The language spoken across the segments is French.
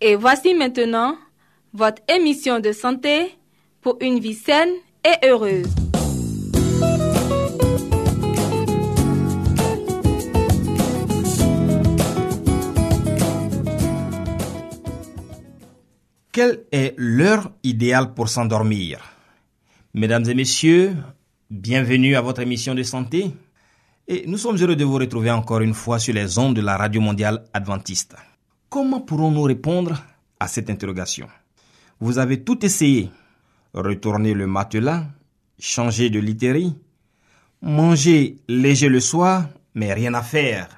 Et voici maintenant votre émission de santé pour une vie saine et heureuse. Quelle est l'heure idéale pour s'endormir? Mesdames et messieurs, bienvenue à votre émission de santé. Et nous sommes heureux de vous retrouver encore une fois sur les ondes de la Radio Mondiale Adventiste. Comment pourrons-nous répondre à cette interrogation? Vous avez tout essayé. Retourner le matelas, changer de literie, manger léger le soir, mais rien à faire.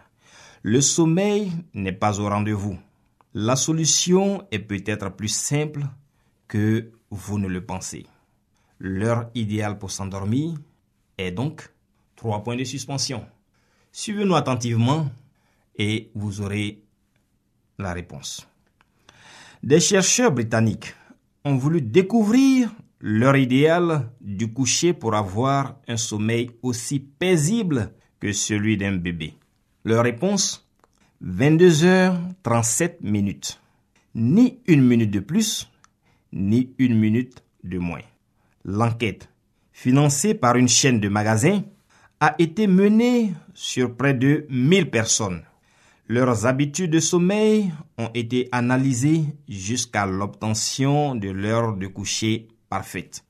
Le sommeil n'est pas au rendez-vous. La solution est peut-être plus simple que vous ne le pensez. L'heure idéale pour s'endormir est donc trois points de suspension. Suivez-nous attentivement et vous aurez la réponse. Des chercheurs britanniques ont voulu découvrir l'heure idéale du coucher pour avoir un sommeil aussi paisible que celui d'un bébé. Leur réponse 22h37 minutes. Ni une minute de plus, ni une minute de moins. L'enquête, financée par une chaîne de magasins, a été menée sur près de 1000 personnes. Leurs habitudes de sommeil ont été analysées jusqu'à l'obtention de l'heure de coucher parfaite.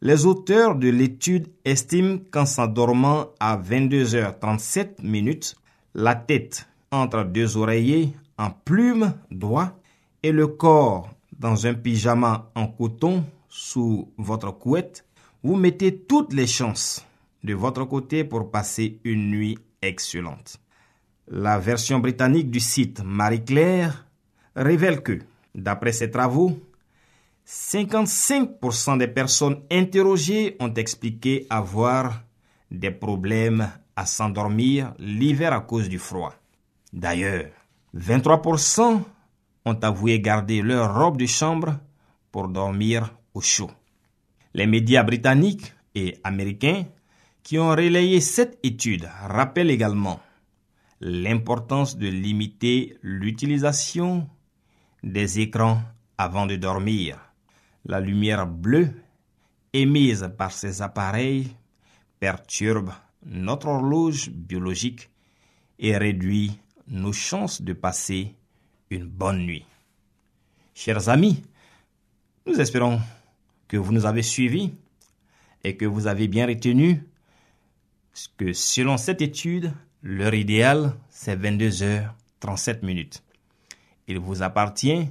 Les auteurs de l'étude estiment qu'en s'endormant à 22h37 minutes, la tête entre deux oreillers en plume d'oie et le corps dans un pyjama en coton sous votre couette, vous mettez toutes les chances de votre côté pour passer une nuit excellente. La version britannique du site Marie-Claire révèle que, d'après ses travaux, 55% des personnes interrogées ont expliqué avoir des problèmes à s'endormir l'hiver à cause du froid. D'ailleurs, 23% ont avoué garder leur robe de chambre pour dormir au chaud. Les médias britanniques et américains qui ont relayé cette étude rappellent également l'importance de limiter l'utilisation des écrans avant de dormir. La lumière bleue émise par ces appareils perturbe notre horloge biologique et réduit nos chances de passer une bonne nuit. Chers amis, nous espérons que vous nous avez suivis et que vous avez bien retenu que selon cette étude, l'heure idéale, c'est 22h37 minutes. Il vous appartient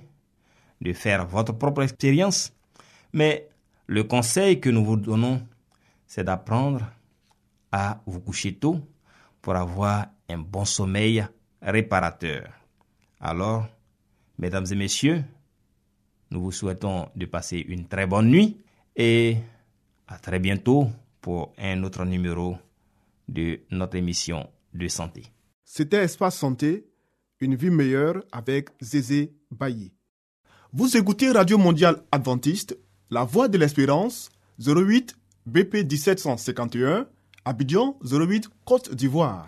de faire votre propre expérience, mais le conseil que nous vous donnons, c'est d'apprendre à vous coucher tôt pour avoir un bon sommeil réparateur. Alors, mesdames et messieurs, nous vous souhaitons de passer une très bonne nuit et à très bientôt pour un autre numéro de notre émission C'était Espace Santé, une vie meilleure avec Zézé Bailly. Vous écoutez Radio Mondiale Adventiste, La Voix de l'Espérance, 08 BP 1751, Abidjan 08 Côte d'Ivoire.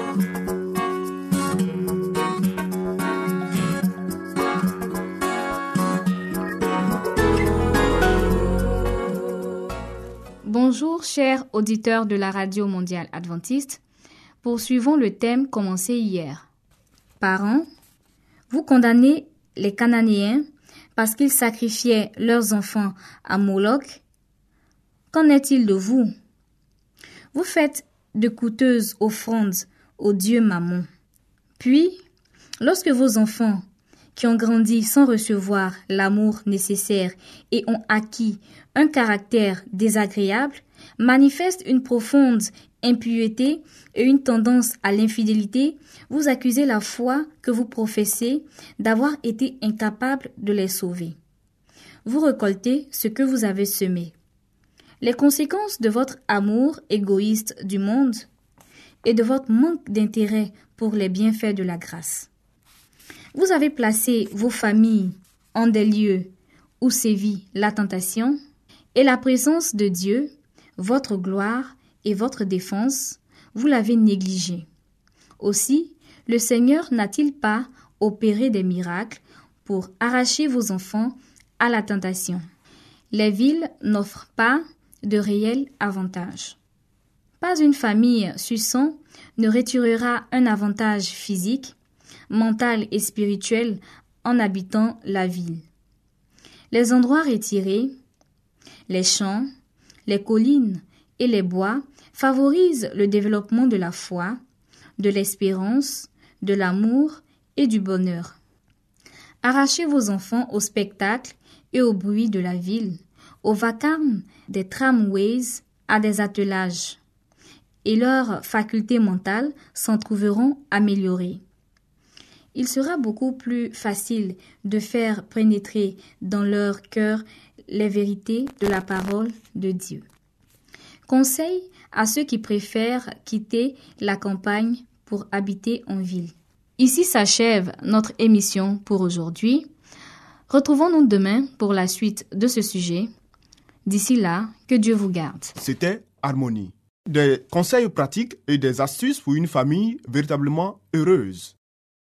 Bonjour chers auditeurs de la Radio mondiale adventiste. Poursuivons le thème commencé hier. Parents, vous condamnez les Cananéens parce qu'ils sacrifiaient leurs enfants à Moloch. Qu'en est-il de vous? Vous faites de coûteuses offrandes au dieu Mammon. Puis, lorsque vos enfants, qui ont grandi sans recevoir l'amour nécessaire et ont acquis un caractère désagréable, manifestent une profonde impureté et une tendance à l'infidélité, vous accusez la foi que vous professez d'avoir été incapable de les sauver. Vous récoltez ce que vous avez semé. Les conséquences de votre amour égoïste du monde et de votre manque d'intérêt pour les bienfaits de la grâce. Vous avez placé vos familles en des lieux où sévit la tentation et la présence de Dieu, votre gloire et votre défense, vous l'avez négligé. Aussi, le Seigneur n'a-t-il pas opéré des miracles pour arracher vos enfants à la tentation Les villes n'offrent pas de réels avantages. Pas une famille suçant ne retirera un avantage physique, mental et spirituel en habitant la ville. Les endroits retirés, les champs, les collines et les bois favorisent le développement de la foi, de l'espérance, de l'amour et du bonheur. Arrachez vos enfants au spectacle et au bruit de la ville, au vacarme des tramways, à des attelages, et leurs facultés mentales s'en trouveront améliorées. Il sera beaucoup plus facile de faire pénétrer dans leur cœur les vérités de la parole de Dieu. Conseil à ceux qui préfèrent quitter la campagne pour habiter en ville. Ici s'achève notre émission pour aujourd'hui. Retrouvons-nous demain pour la suite de ce sujet. D'ici là, que Dieu vous garde. C'était Harmonie. Des conseils pratiques et des astuces pour une famille véritablement heureuse.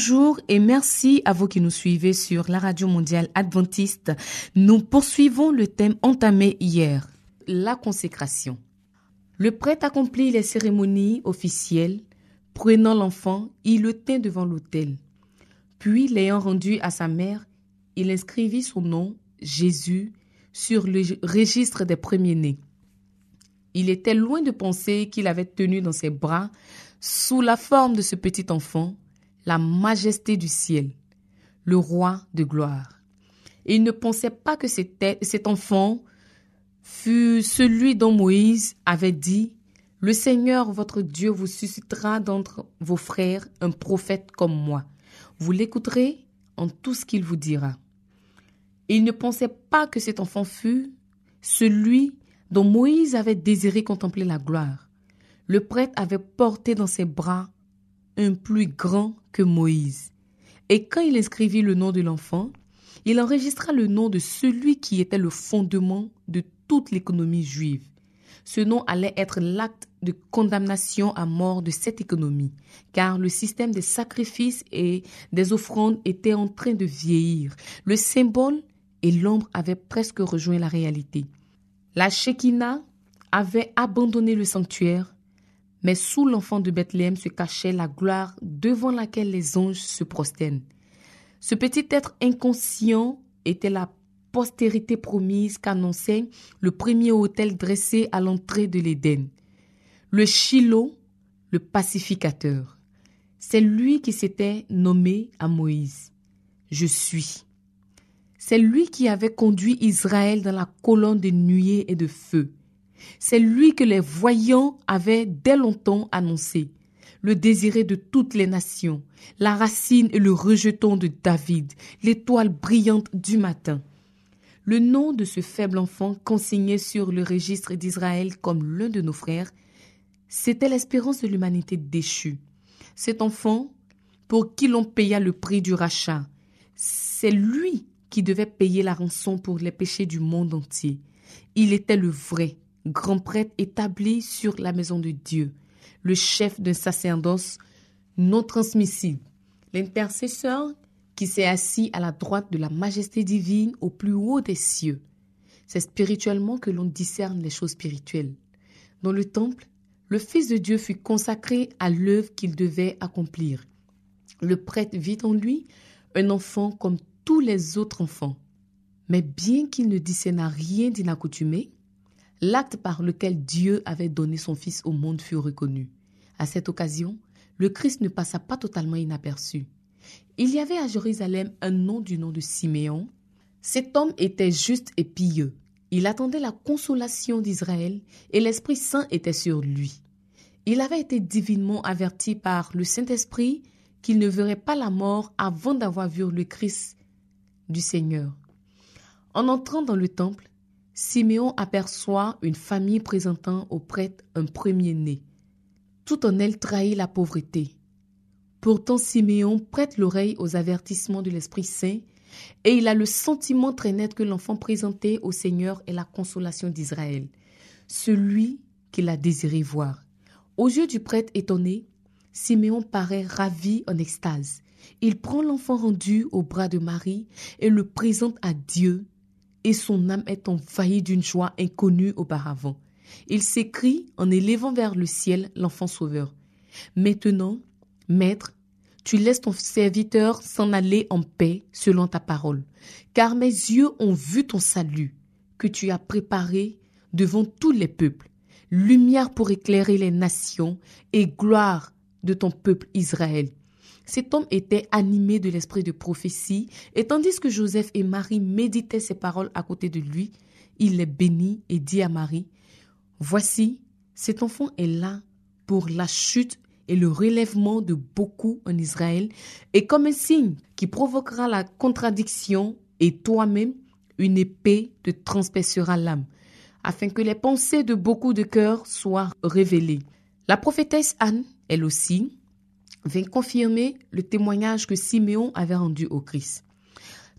Bonjour et merci à vous qui nous suivez sur la radio mondiale adventiste. Nous poursuivons le thème entamé hier, la consécration. Le prêtre accomplit les cérémonies officielles. Prenant l'enfant, il le tint devant l'autel. Puis, l'ayant rendu à sa mère, il inscrivit son nom, Jésus, sur le registre des premiers-nés. Il était loin de penser qu'il avait tenu dans ses bras, sous la forme de ce petit enfant, la majesté du ciel, le roi de gloire. Et il ne pensait pas que cet enfant fut celui dont Moïse avait dit, Le Seigneur votre Dieu vous suscitera d'entre vos frères un prophète comme moi. Vous l'écouterez en tout ce qu'il vous dira. Et il ne pensait pas que cet enfant fût celui dont Moïse avait désiré contempler la gloire. Le prêtre avait porté dans ses bras un plus grand que Moïse. Et quand il inscrivit le nom de l'enfant, il enregistra le nom de celui qui était le fondement de toute l'économie juive. Ce nom allait être l'acte de condamnation à mort de cette économie, car le système des sacrifices et des offrandes était en train de vieillir. Le symbole et l'ombre avaient presque rejoint la réalité. La Shekinah avait abandonné le sanctuaire, mais sous l'enfant de Bethléem se cachait la gloire devant laquelle les anges se prosternent. Ce petit être inconscient était la postérité promise qu'annonçait le premier autel dressé à l'entrée de l'Éden. Le Shiloh, le pacificateur. C'est lui qui s'était nommé à Moïse. Je suis. C'est lui qui avait conduit Israël dans la colonne de nuée et de feu. C'est lui que les voyants avaient dès longtemps annoncé. Le désiré de toutes les nations, la racine et le rejeton de David, l'étoile brillante du matin. Le nom de ce faible enfant consigné sur le registre d'Israël comme l'un de nos frères, c'était l'espérance de l'humanité déchue. Cet enfant, pour qui l'on paya le prix du rachat, c'est lui qui devait payer la rançon pour les péchés du monde entier. Il était le vrai grand prêtre établi sur la maison de Dieu, le chef d'un sacerdoce non transmissible, l'intercesseur qui s'est assis à la droite de la majesté divine au plus haut des cieux. C'est spirituellement que l'on discerne les choses spirituelles. Dans le temple, le Fils de Dieu fut consacré à l'œuvre qu'il devait accomplir. Le prêtre vit en lui un enfant comme tous les autres enfants. Mais bien qu'il ne discerna rien d'inaccoutumé, l'acte par lequel Dieu avait donné son Fils au monde fut reconnu. À cette occasion, le Christ ne passa pas totalement inaperçu. Il y avait à Jérusalem un nom du nom de Siméon. Cet homme était juste et pieux. Il attendait la consolation d'Israël et l'Esprit Saint était sur lui. Il avait été divinement averti par le Saint-Esprit qu'il ne verrait pas la mort avant d'avoir vu le Christ du Seigneur. En entrant dans le temple, Siméon aperçoit une famille présentant au prêtre un premier-né. Tout en elle trahit la pauvreté. Pourtant, Siméon prête l'oreille aux avertissements de l'Esprit Saint et il a le sentiment très net que l'enfant présenté au Seigneur est la consolation d'Israël, celui qu'il a désiré voir. Aux yeux du prêtre étonné, Siméon paraît ravi en extase. Il prend l'enfant rendu au bras de Marie et le présente à Dieu, et son âme est envahie d'une joie inconnue auparavant. Il s'écrie en élevant vers le ciel l'enfant sauveur. Maintenant, Maître, tu laisses ton serviteur s'en aller en paix selon ta parole, car mes yeux ont vu ton salut, que tu as préparé devant tous les peuples, lumière pour éclairer les nations et gloire de ton peuple Israël. Cet homme était animé de l'esprit de prophétie, et tandis que Joseph et Marie méditaient ces paroles à côté de lui, il les bénit et dit à Marie, Voici, cet enfant est là pour la chute et le relèvement de beaucoup en Israël, et comme un signe qui provoquera la contradiction, et toi-même, une épée te transpercera l'âme, afin que les pensées de beaucoup de cœurs soient révélées. La prophétesse Anne, elle aussi, vint confirmer le témoignage que Siméon avait rendu au Christ.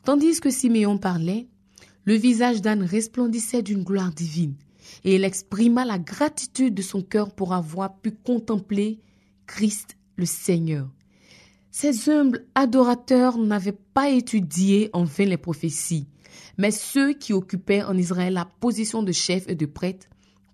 Tandis que Siméon parlait, le visage d'Anne resplendissait d'une gloire divine, et elle exprima la gratitude de son cœur pour avoir pu contempler Christ le Seigneur. Ces humbles adorateurs n'avaient pas étudié en vain les prophéties, mais ceux qui occupaient en Israël la position de chef et de prêtre,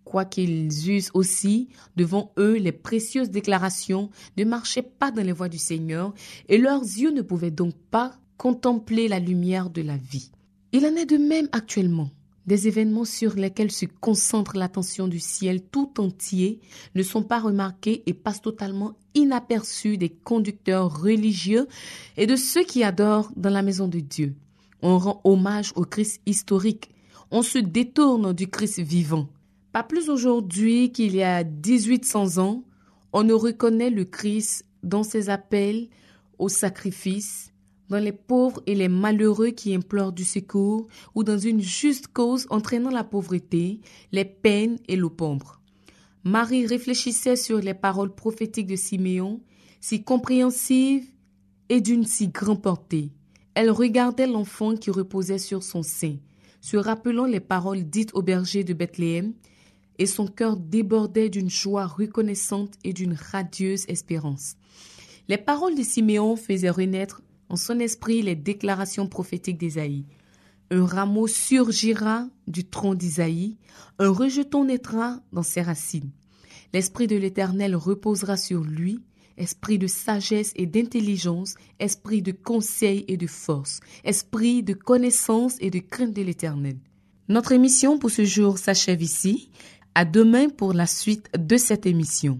quoiqu'ils eussent aussi devant eux les précieuses déclarations, ne marchaient pas dans les voies du Seigneur, et leurs yeux ne pouvaient donc pas contempler la lumière de la vie. Il en est de même actuellement. Des événements sur lesquels se concentre l'attention du ciel tout entier ne sont pas remarqués et passent totalement inaperçus des conducteurs religieux et de ceux qui adorent dans la maison de Dieu. On rend hommage au Christ historique. On se détourne du Christ vivant. Pas plus aujourd'hui qu'il y a 1800 ans, on ne reconnaît le Christ dans ses appels au sacrifice, dans les pauvres et les malheureux qui implorent du secours, ou dans une juste cause entraînant la pauvreté, les peines et l'opombre. Marie réfléchissait sur les paroles prophétiques de Siméon, si compréhensives et d'une si grande portée. Elle regardait l'enfant qui reposait sur son sein, se rappelant les paroles dites au berger de Bethléem, et son cœur débordait d'une joie reconnaissante et d'une radieuse espérance. Les paroles de Siméon faisaient renaître en son esprit les déclarations prophétiques d'Ésaïe. Un rameau surgira du tronc d'Isaïe, un rejeton naîtra dans ses racines. L'Esprit de l'Éternel reposera sur lui, esprit de sagesse et d'intelligence, esprit de conseil et de force, esprit de connaissance et de crainte de l'Éternel. Notre émission pour ce jour s'achève ici. À demain pour la suite de cette émission.